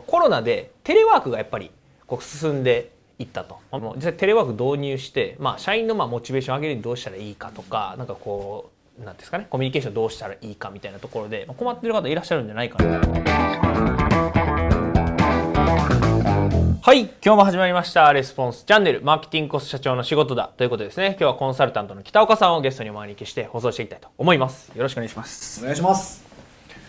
コロナでテレワークがやっぱりこう進んでいったと。実際テレワーク導入して、まあ、社員のまあモチベーション上げるにどうしたらいいかとかなんかこうなんですかねコミュニケーションどうしたらいいかみたいなところでまあ困ってる方いらっしゃるんじゃないかな。はい今日も始まりましたレスポンスチャンネル。マーケティングコスト社長の仕事だ。ということでですね。今日はコンサルタントの北岡さんをゲストにお招きして放送していきたいと思います。よろしくお願いします。お願いします。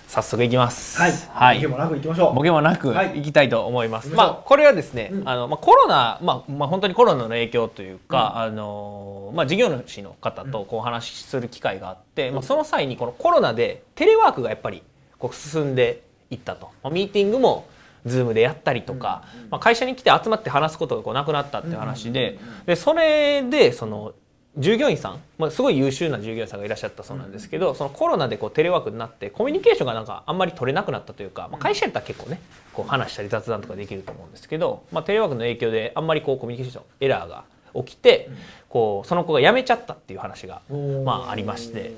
早速いきます。はい。はい。ボケもなく行きましょう。ボケもなくはい。いきたいと思います。行きまあこれはですね、うん。あのまあコロナまあまあ本当にコロナの影響というか、あのまあ事業主の方とこうお話しする機会があって、まあその際にこのコロナでテレワークがやっぱりこう進んでいったと。まあミーティングもズームでやったりとか、まあ会社に来て集まって話すことがこうなくなったっていう話で、でそれでその従業員さん、まあ、すごい優秀な従業員さんがいらっしゃったそうなんですけど、そのコロナでこうテレワークになってコミュニケーションがなんかあんまり取れなくなったというか、まあ、会社やったら結構ねこう話したり雑談とかできると思うんですけど、まあ、テレワークの影響であんまりこうコミュニケーションエラーが起きて、こうその子が辞めちゃったっていう話が、まあ、ありまして、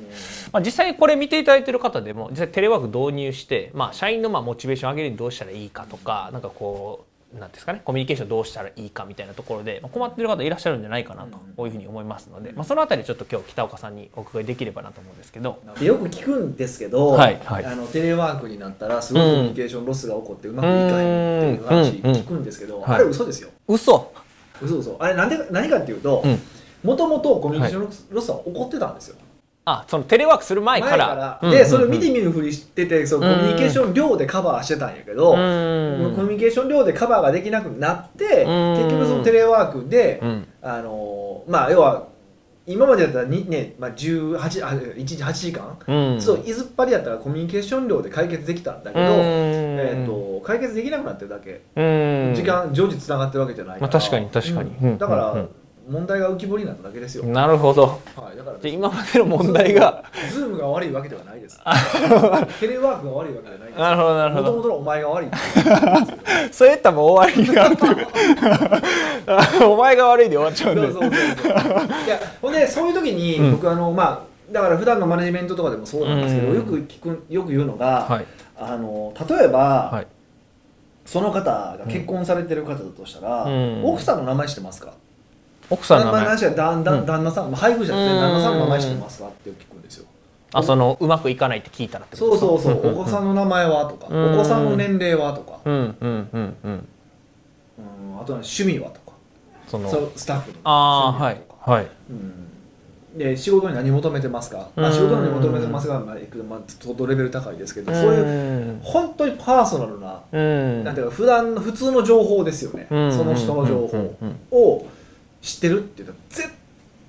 まあ、実際これ見ていただいてる方でも実際テレワーク導入して、まあ、社員のまあモチベーション上げるにどうしたらいいかとかなんかこうなんですかねコミュニケーションどうしたらいいかみたいなところで、まあ、困ってる方いらっしゃるんじゃないかなとこういうふうに思いますので、まあ、そのあたりちょっと今日北岡さんにお伺いできればなと思うんですけど。でよく聞くんですけど、はいはいあのテレワークになったらすごいコミュニケーションロスが起こってうまくいかへんっていう話うん聞くんですけど、うんあれ嘘ですよ。嘘嘘嘘。あれなんで何かっていうとうん、もともとコミュニケーションロスは起こってたんですよ。あそのテレワークする前から。前から。うん。で、それを見て見ぬふりしてて、そのコミュニケーション量でカバーしてたんやけど、うん。コミュニケーション量でカバーができなくなって、うん。結局そのテレワークで、うん。あのーまあ要は今までだったらにね、まあ、18あ1日8時間、うん。そういずっぱりやったらコミュニケーション量で解決できたんだけど、うん。えー、と解決できなくなってるだけ、うん。時間常時つながってるわけじゃないから、まあ確かに確かに。だから、うん問題が浮き彫りになっただけですよ、なるほど。はい、だから今までの問題がズームが悪いわけではないです。テレワークが悪いわけではないです。なるほどなるほど。もともとのお前が悪いそれやったらもう終わりになるお前が悪いで終わっちゃうんで。そうそうそうそう。いやほんでそういう時にうん。僕あのまあだから普段のマネジメントとかでもそうなんですけど、うん。よく聞くよく言うのが、はい。あの例えば、はい。その方が結婚されてる方だとしたら、うん。奥さんの名前知ってますか？奥さんの名前。は旦旦うん。旦那さん、まあ配偶者ですねうん。旦那さんの名前知ってますかって聞くんですよ。あそのうまくいかないって聞いたらってことそうそうそう、お子さんの名前はとか、うん。お子さんの年齢はとか、うんうんうんうん。うんあとは趣味はとか。そのスタッフのああはいはい。うん。で仕事に何求めてますか、まあ、うん。仕事に求めてますが、まあ、いくまあ、相当レベル高いですけど、そういううん本当にパーソナルな、うん。なんていうか普段の普通の情報ですよね、うん。その人の情うん報うん。を知ってるって言ったら絶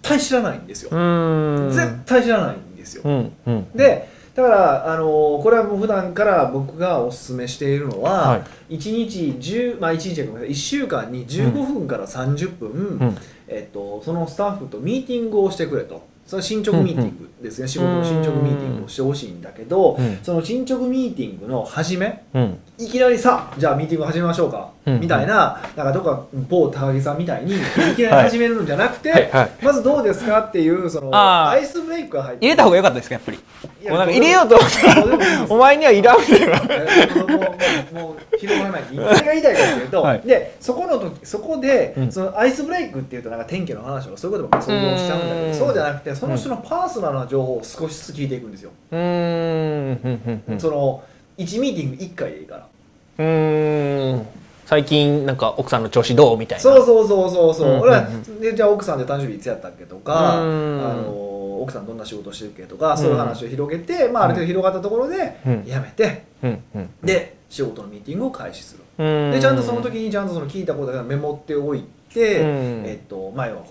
対知らないんですよ、うん。絶対知らないんですよ、うんうん。でだから、あのーこれはもう普段から僕がお勧めしているのは、はい。1日10、まあ、1日ごめんなさい1週間に15分から30分、うん。えっと、そのスタッフとミーティングをしてくれと。それは進捗ミーティングですね、仕事の進捗ミーティングをしてほしいんだけど、うん。その進捗ミーティングの始めうん。いきなりさじゃあミーティング始めましょうか、うんみたいななんかどっか某高木さんみたいにいきなり始めるのじゃなくて、はい。はい。まずどうですかっていうそのアイスブレイクが入って入れた方が良かったですかやっぱり。いやもうなんか入れようとお前にはいらんみたいなえーもう広がらない何が言いたいかというと、はいでそこの時そこで、うんそのアイスブレイクっていうとなんか天気の話とかそういうことばっかり想像しちゃうんだけうんどそうじゃなくてその人のパーソナルな情報を少しずつ聞いていくんですよ、うーんその1ミーティング1回でいいからうーん最近なんか奥さんの調子どうみたいな。そうそうそうそうそう、俺はでじゃあ奥さんで誕生日いつやったっけとか、うん。あの奥さんどんな仕事してるっけとか、そういう話を広げて、まあ、ある程度広がったところで、うん。やめてで仕事のミーティングを開始する。うん。でちゃんとその時にちゃんとその聞いたことがメモっておいて、うん。えっと前は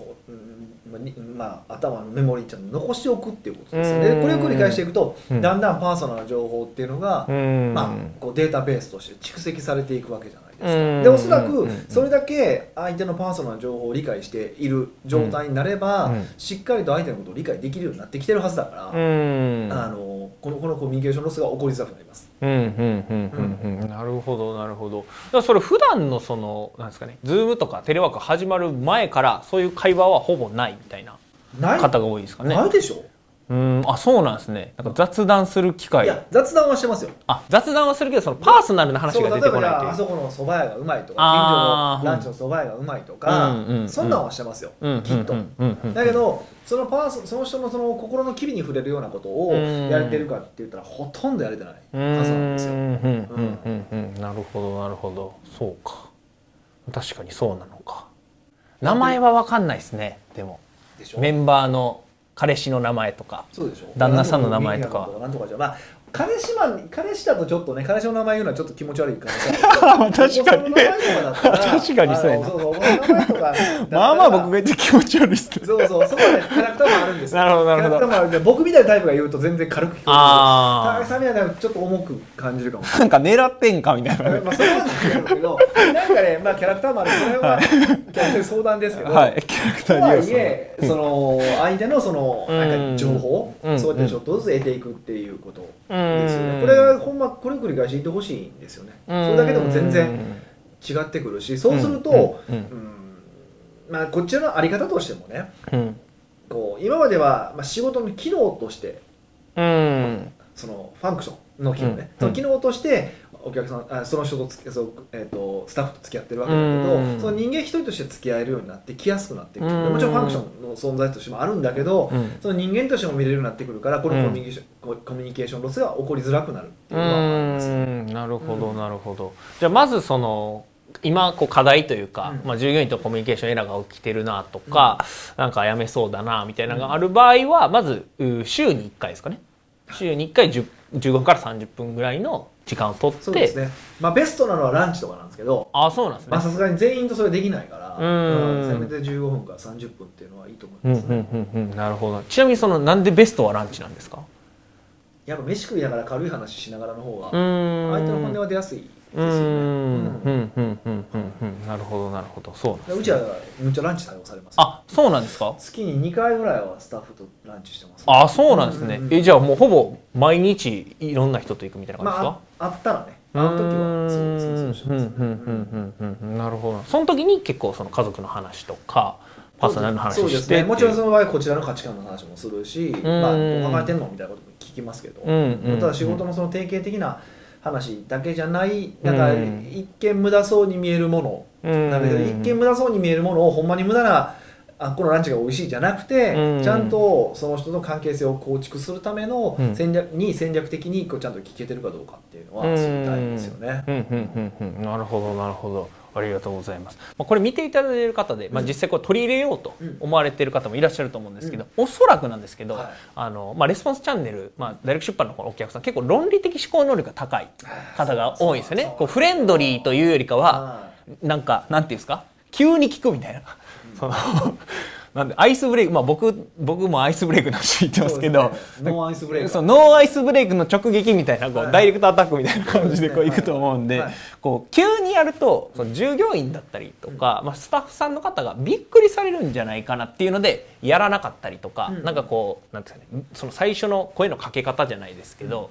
まあにまあ、頭のメモリにちゃんと残しておくっていうことですでこれを繰り返していくと、うん。だんだんパーソナルな情報っていうのが、うん。まあ、こうデータベースとして蓄積されていくわけじゃないですか、うん。でおそらくうん。それだけ相手のパーソナルな情報を理解している状態になれば、うん。しっかりと相手のことを理解できるようになってきてるはずだから、うん。あのこのこのコミュニケーションロスが起こりづらくなります。うんうんうんうんるほどなるほど。だからそれ普段のそのなんですかねズームとかテレワーク始まる前からそういう会話はほぼないみたいなない？方が多いですかね。ないでしょうんあそうなんですね。なんか雑談する機会。いや雑談はしてますよ。あ雑談はするけどそのパーソナルな話そうが出てこ例えばじゃあないというあそこの蕎麦屋がうまいとかあー。近所のランチの蕎麦屋がうまいとか、うんうんうん。そんなんはしてますよ、うんきっと、うんうんうん。だけどそのパーソその人のその心の機微に触れるようなことをうん。やれてるかって言ったらほとんどやれてない。うん。はずなんですよ。うんうんうんうんうん。なるほどなるほど。そうか。確かにそうなのか。名前は分かんないですねでも。でしょ？メンバーの彼氏の名前とか旦那さんの名前とかまあ彼氏マン彼氏だとちょっとね彼氏の名前言うのはちょっと気持ち悪いから 確かに。確かにそうやな。まあまあ僕が言って気持ち悪いっすねそうそうそこはね。キャラクターもあるんですよ。なるほどなるほど。キャラクターもあるんで僕みたいなタイプが言うと全然軽く聞こえる高木さんみたいなちょっと重く感じるかもなんか狙ってんかみたいな。まあそれはなんだけどなんかねまあキャラクターもあるそれはキャラクターに相談ですけど、はいキャラクタとはいえその相手のそのなんか情報うん。そうやってちょっとずつ得ていくっていうことですようん。ねこれがほんまこれ繰り返し言ってほしいんですよね。それだけでも全然違ってくるしそうするとうん。うん。うん。まあこっちのあり方としてもねうん。こう今まではまあ仕事の機能としてうん。そのファンクションの機能ね、うん。その機能としてお客さんあその人とつきそう、えー、とスタッフと付き合ってるわけだけど、うん。その人間一人として付き合えるようになってきやすくなってくる、うん。もちろんファンクションの存在としてもあるんだけど、うん。その人間としても見れるようになってくるからこのコミュニケーション、ココミュニケーションロスが起こりづらくなるっていうのはあります。なるほどなるほど。じゃあまずその今こう課題というか、うん。まあ、従業員とコミュニケーションエラーが起きてるなとか、なんかやめそうだなみたいなのがある場合はまずう週に1回ですかね週に1回10 15分から30分ぐらいの時間を取って。そうですね、まあ、ベストなのはランチとかなんですけど。あそうなんですね。まあさすがに全員とそれできないからうん。せめて15分から30分っていうのはいいと思いうんますね、うんうんうんなるほど。ちなみにそのなんでベストはランチなんですか？やっぱ飯食いながら軽い話しながらの方が相手の本音は出やすいうん。うん。うん。うん。うん。うん。なるほどなるほどそうなん。でうちはむっちゃランチ対応されますあそうなん。ですか月に2回ぐらいはスタッフとランチしてますあそうなん。ですね、うん。うん。うん。えじゃあもうほぼ毎日いろん。な人と行くみたいな感じですか、まああったらねあの時はそうですうしてますねうん。うん。うん。うん。なるほどその時に結構その家族の話とかパーソナルの話そうですしてねもちろん。その場合こちらの価値観の話もするし、まあ、どう考えてん。のみたいなことも聞きますけど、うん。うん。うん。ただ仕事のその定型的な話だけじゃないなんかうん一見無駄そうに見えるもの。なんだけど一見無駄そうに見えるものをほんまに無駄なあこのランチが美味しいじゃなくて、うん。ちゃんとその人の関係性を構築するためのうん。戦略に戦略的にこうちゃんと聞けてるかどうかっていうのは知りたいんですよね。なるほどなるほどありがとうございます、まあ、これ見ていただいている方で、まあ、実際これ取り入れようとうん。思われている方もいらっしゃると思うんですけど、おそらくなんですけど、はい。あのまあ、レスポンスチャンネル、まあ、ダイレクト出版のお客さん結構論理的思考能力が高い方が多いんですよね。こうフレンドリーというよりかははなんかなんていうんですか？急に聞くみたいな、そのなんでアイスブレイクまあ僕僕もアイスブレイクの話言ってますけどノーアイスブレイク。そうノーアイスブレイクの直撃みたいなこう、はい。ダイレクトアタックみたいな感じでこういくと思うんで、はい。はいこう急にやるとその従業員だったりとか、まあ、スタッフさんの方がびっくりされるんじゃないかなっていうのでやらなかったりとか、うん。なんかこうなんですかねその最初の声のかけ方じゃないですけど、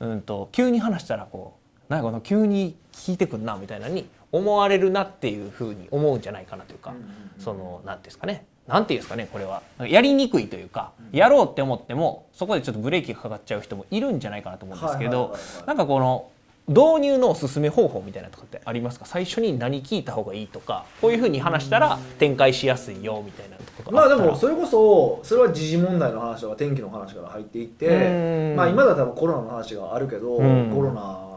うん、と急に話したらこうなんかこの急に聞いてくんなみたいなのに思われるなっていうふうに思うんじゃないかなというか、うんうんうん。そのなんていうんですかねなんていうんですかねこれは。やりにくいというか、やろうって思ってもそこでちょっとブレーキがかかっちゃう人もいるんじゃないかなと思うんですけどなんかこの導入のおすすめ方法みたいなとかってありますか？最初に何聞いた方がいいとかこういうふうに話したら展開しやすいよみたいなところまあでもそれこそそれは時事問題の話とか天気の話から入っていってうん。まあ今だったらコロナの話があるけどうん。コロナ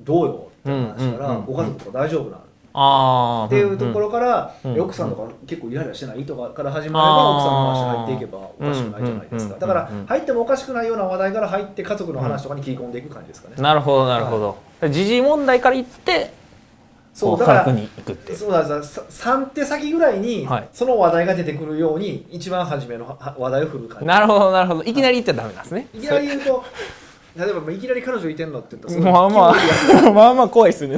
どうよって話したらご家族とか大丈夫なのあーっていうところからうん。奥さんとか結構イライラしてないとかから始まれば奥さんの話入っていけばおかしくないじゃないですうんかだからうん。入ってもおかしくないような話題から入って家族の話とかに切り込んでいく感じですかね。なるほどなるほど、時事問題から言ってそうだからこう科学に行くっていう。そうださ3手先ぐらいにはい。その話題が出てくるように一番初めのは話題を振る感じ。なるほどなるほど。いきなり言っちゃダメなんですね。いきなり言うと例えばいきなり彼女いてんのって言ったらまあまあまあまあ怖いですね。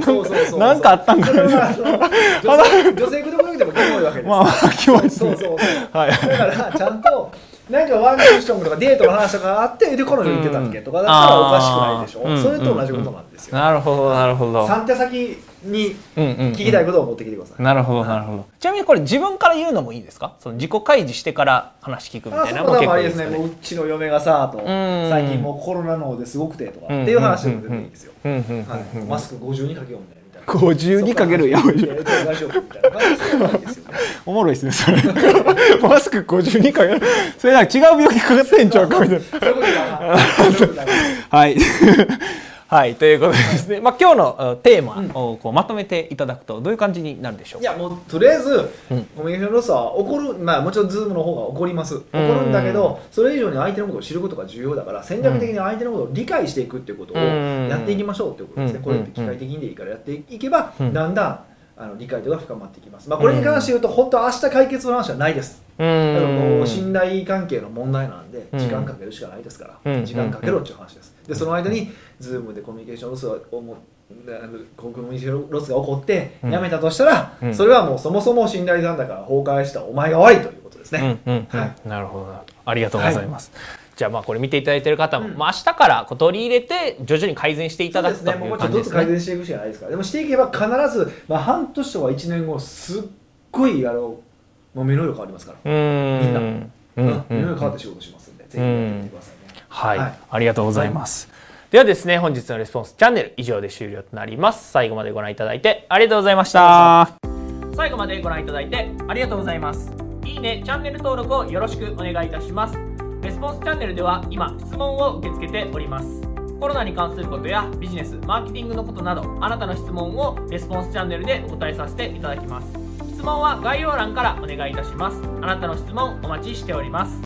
なんかあったんかな。それはあの女性女性口説くだけでもキモいわけです。まあまあキモいですねそうそうだからちゃんとなんかワンクッションとかデートの話とかあってで彼女言ってたっけとかだったらおかしくないでしょ、うん。それと同じことなんですよ、なるほどなるほど。3手先にうんうんうん。聞きたいことを持ってきてください、なるほどなるほど。ちなみにこれ自分から言うのもいいですか？その自己開示してから話聞くみあたいなのも結構いいですね。ううちの嫁がさとん。最近もうコロナのですごくてとかうんっていう話でも全然いいんですよ、マスク52かけようねみたいな。52か。けるやばいおもろいですねそれ。マスク52かける。それなんか違う病気かかってんちゃうかみたいな。はい。はい、ということでですね、まあ、今日の uh, テーマをこうまとめていただくとどういう感じになるでしょうか？いやもうとりあえず、うん。コミュニケーションロスは起こるまあもちろんズームの方が起こります。起こるんだけどそれ以上に相手のことを知ることが重要だから戦略的に相手のことを理解していくっていうことをうん。やっていきましょうっていうことですね、うん。これって機械的にでいいからやっていけば、うん。だんだんあの理解度が深まっていきます、まあ、これに関して言うと本当は明日解決の話はないです。うん。う信頼関係の問題なんでうん。時間かけるしかないですから、うん。時間かけろっていう話です。でその間に Zoom でコミュニケーションロスをもあのコミュニケーションロスが起こってうん。やめたとしたら、うん。それはもうそもそも信頼残高が崩壊したお前が悪いということですね、うん。うん。うん。はい。なるほど。なありがとうございます。じゃあまあこれ見ていただいている方も、うんまあ明日からこう取り入れて徐々に改善していただくというそうですねもうちょっとずつ。改善していくしかないですからでもしていけば必ず、まあ、半年とか1年後すっごいあのもう目の色変わりますから、うーん。みんなうんうんうん目の色変わって仕事しますんで、ぜひやってみてくださいね、はい、はいありがとうございます。ではですね、本日のレスポンスチャンネル以上で終了となります。最後までご覧いただいてありがとうございました。最後までご覧いただいてありがとうございます。いいね、チャンネル登録をよろしくお願いいたします。スポンスチャンネルでは今、質問を受け付けております。コロナに関することやビジネス、マーケティングのことなど、あなたの質問をレスポンスチャンネルでお答えさせていただきます。質問は概要欄からお願いいたします。あなたの質問お待ちしております。